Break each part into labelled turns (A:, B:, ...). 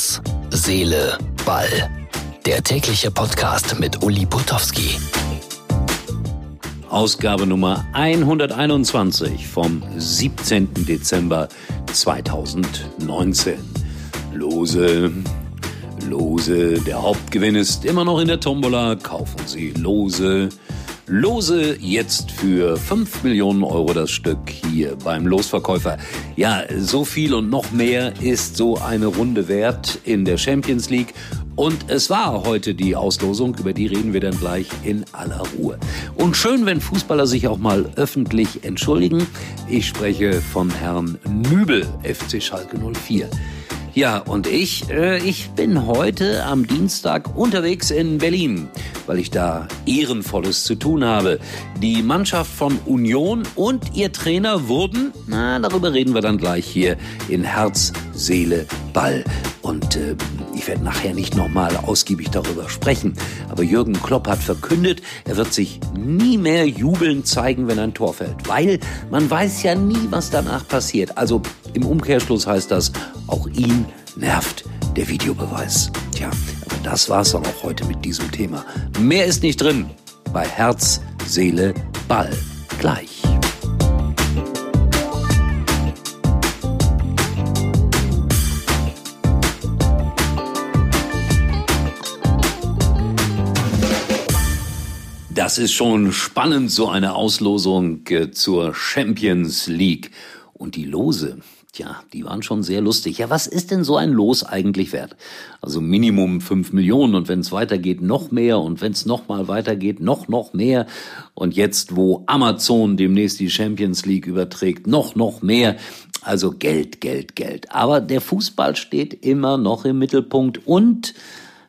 A: Herz, Seele, Ball. Der tägliche Podcast mit Uli Putowski.
B: Ausgabe Nummer 121 vom 17. Dezember 2019. Lose, Lose, der Hauptgewinn ist immer noch in der Tombola. Kaufen Sie Lose. Lose jetzt für 5 Millionen Euro das Stück hier beim Losverkäufer. Ja, so viel und noch mehr ist so eine Runde wert in der Champions League. Und es war heute die Auslosung, über die reden wir dann gleich in aller Ruhe. Und schön, wenn Fußballer sich auch mal öffentlich entschuldigen. Ich spreche von Herrn Nübel, FC Schalke 04. Ja, und ich, äh, ich bin heute am Dienstag unterwegs in Berlin, weil ich da Ehrenvolles zu tun habe. Die Mannschaft von Union und ihr Trainer wurden, na, darüber reden wir dann gleich hier in Herz, Seele, Ball. Und äh, ich werde nachher nicht nochmal ausgiebig darüber sprechen. Aber Jürgen Klopp hat verkündet, er wird sich nie mehr jubelnd zeigen, wenn ein Tor fällt. Weil man weiß ja nie, was danach passiert. Also im Umkehrschluss heißt das, auch ihn nervt der Videobeweis. Tja, aber das war's dann auch heute mit diesem Thema. Mehr ist nicht drin bei Herz, Seele, Ball. Gleich. Das ist schon spannend, so eine Auslosung äh, zur Champions League. Und die Lose, Tja, die waren schon sehr lustig. Ja, was ist denn so ein Los eigentlich wert? Also Minimum fünf Millionen und wenn es weitergeht, noch mehr und wenn es nochmal weitergeht, noch, noch mehr. Und jetzt, wo Amazon demnächst die Champions League überträgt, noch, noch mehr. Also Geld, Geld, Geld. Aber der Fußball steht immer noch im Mittelpunkt und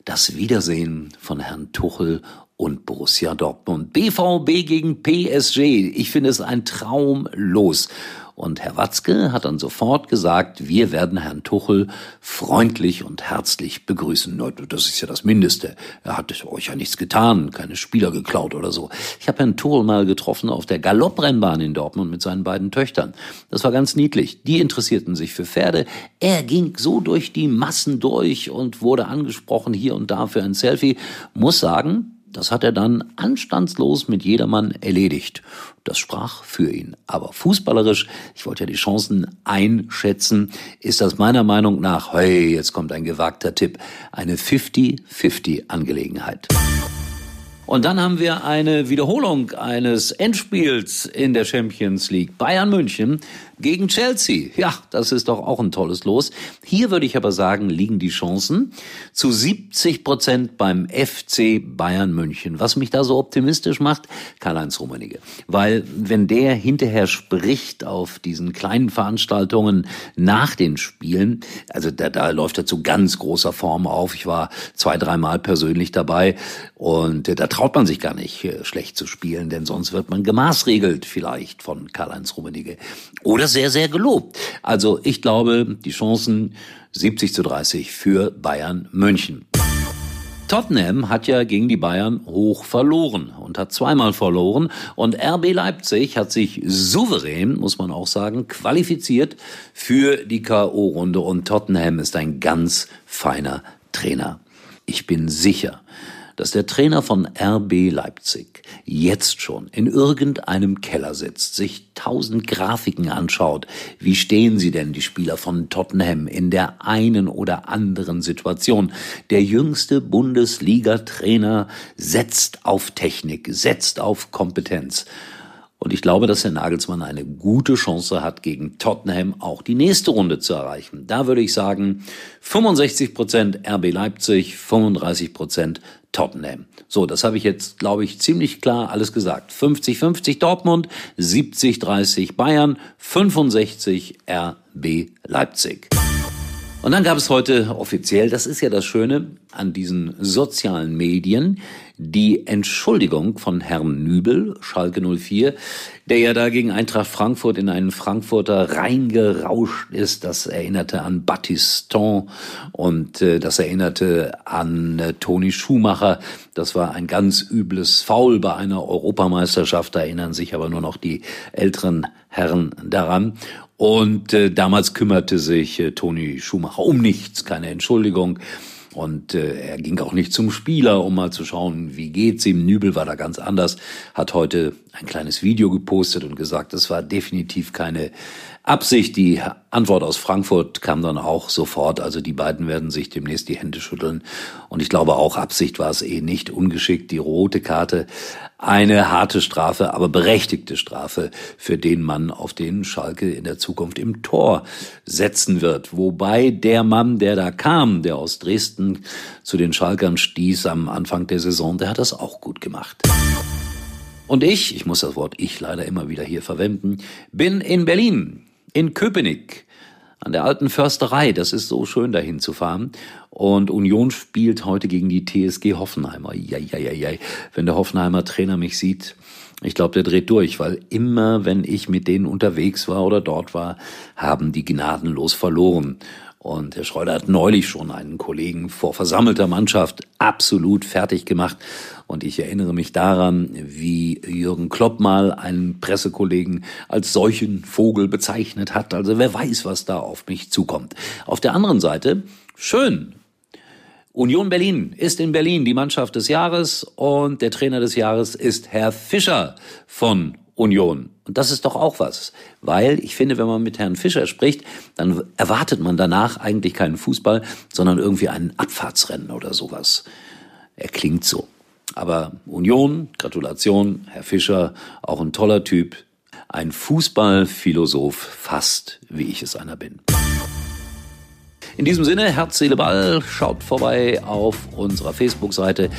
B: das Wiedersehen von Herrn Tuchel und Borussia Dortmund. BVB gegen PSG. Ich finde es ein Traum los. Und Herr Watzke hat dann sofort gesagt, wir werden Herrn Tuchel freundlich und herzlich begrüßen. Das ist ja das Mindeste. Er hat euch ja nichts getan, keine Spieler geklaut oder so. Ich habe Herrn Tuchel mal getroffen auf der Galopprennbahn in Dortmund mit seinen beiden Töchtern. Das war ganz niedlich. Die interessierten sich für Pferde. Er ging so durch die Massen durch und wurde angesprochen hier und da für ein Selfie. Muss sagen, das hat er dann anstandslos mit jedermann erledigt. Das sprach für ihn. Aber fußballerisch, ich wollte ja die Chancen einschätzen, ist das meiner Meinung nach, hey, jetzt kommt ein gewagter Tipp, eine 50-50 Angelegenheit. Und dann haben wir eine Wiederholung eines Endspiels in der Champions League. Bayern München gegen Chelsea. Ja, das ist doch auch ein tolles Los. Hier würde ich aber sagen, liegen die Chancen zu 70 Prozent beim FC Bayern München. Was mich da so optimistisch macht, Karl-Heinz Rummenigge. Weil wenn der hinterher spricht auf diesen kleinen Veranstaltungen nach den Spielen, also da, da läuft er zu ganz großer Form auf. Ich war zwei, dreimal persönlich dabei und da traut man sich gar nicht äh, schlecht zu spielen, denn sonst wird man gemaßregelt vielleicht von Karl-Heinz Rummenigge. Oder sehr, sehr gelobt. Also ich glaube, die Chancen 70 zu 30 für Bayern München. Tottenham hat ja gegen die Bayern hoch verloren und hat zweimal verloren. Und RB Leipzig hat sich souverän, muss man auch sagen, qualifiziert für die K.O.-Runde. Und Tottenham ist ein ganz feiner Trainer. Ich bin sicher, dass der Trainer von RB Leipzig jetzt schon in irgendeinem Keller sitzt, sich tausend Grafiken anschaut. Wie stehen sie denn, die Spieler von Tottenham, in der einen oder anderen Situation? Der jüngste Bundesliga-Trainer setzt auf Technik, setzt auf Kompetenz. Und ich glaube, dass Herr Nagelsmann eine gute Chance hat, gegen Tottenham auch die nächste Runde zu erreichen. Da würde ich sagen, 65 Prozent RB Leipzig, 35 Prozent Tottenham. So, das habe ich jetzt, glaube ich, ziemlich klar alles gesagt. 50-50 Dortmund, 70-30 Bayern, 65 RB Leipzig. Und dann gab es heute offiziell, das ist ja das Schöne an diesen sozialen Medien, die Entschuldigung von Herrn Nübel, Schalke 04, der ja da gegen Eintracht Frankfurt in einen Frankfurter reingerauscht ist. Das erinnerte an Battiston und äh, das erinnerte an äh, Toni Schumacher. Das war ein ganz übles Foul bei einer Europameisterschaft. Da erinnern sich aber nur noch die älteren Herren daran. Und äh, damals kümmerte sich äh, Toni Schumacher um nichts, keine Entschuldigung. Und äh, er ging auch nicht zum Spieler, um mal zu schauen, wie geht's ihm. Nübel war da ganz anders, hat heute ein kleines Video gepostet und gesagt, es war definitiv keine Absicht. Die Antwort aus Frankfurt kam dann auch sofort. Also die beiden werden sich demnächst die Hände schütteln. Und ich glaube auch Absicht war es eh nicht ungeschickt. Die rote Karte, eine harte Strafe, aber berechtigte Strafe für den Mann, auf den Schalke in der Zukunft im Tor setzen wird. Wobei der Mann, der da kam, der aus Dresden zu den Schalkern stieß am Anfang der Saison, der hat das auch gut gemacht. Und ich, ich muss das Wort ich leider immer wieder hier verwenden, bin in Berlin in Köpenick an der alten Försterei. Das ist so schön, dahin zu fahren. Und Union spielt heute gegen die TSG Hoffenheimer. Ja, ja, ja, ja. Wenn der Hoffenheimer Trainer mich sieht, ich glaube, der dreht durch, weil immer, wenn ich mit denen unterwegs war oder dort war, haben die gnadenlos verloren. Und Herr Schreuder hat neulich schon einen Kollegen vor versammelter Mannschaft absolut fertig gemacht. Und ich erinnere mich daran, wie Jürgen Klopp mal einen Pressekollegen als solchen Vogel bezeichnet hat. Also wer weiß, was da auf mich zukommt. Auf der anderen Seite, schön. Union Berlin ist in Berlin die Mannschaft des Jahres und der Trainer des Jahres ist Herr Fischer von Union. Und das ist doch auch was. Weil ich finde, wenn man mit Herrn Fischer spricht, dann erwartet man danach eigentlich keinen Fußball, sondern irgendwie einen Abfahrtsrennen oder sowas. Er klingt so. Aber Union, Gratulation, Herr Fischer, auch ein toller Typ. Ein Fußballphilosoph, fast wie ich es einer bin. In diesem Sinne, Herz, Seele, Ball, schaut vorbei auf unserer Facebook-Seite.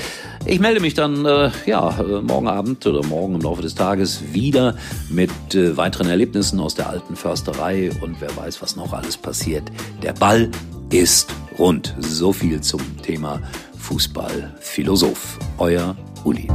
B: Ich melde mich dann äh, ja, äh, morgen Abend oder morgen im Laufe des Tages wieder mit äh, weiteren Erlebnissen aus der alten Försterei und wer weiß, was noch alles passiert. Der Ball ist rund. So viel zum Thema Fußballphilosoph. Euer Uli.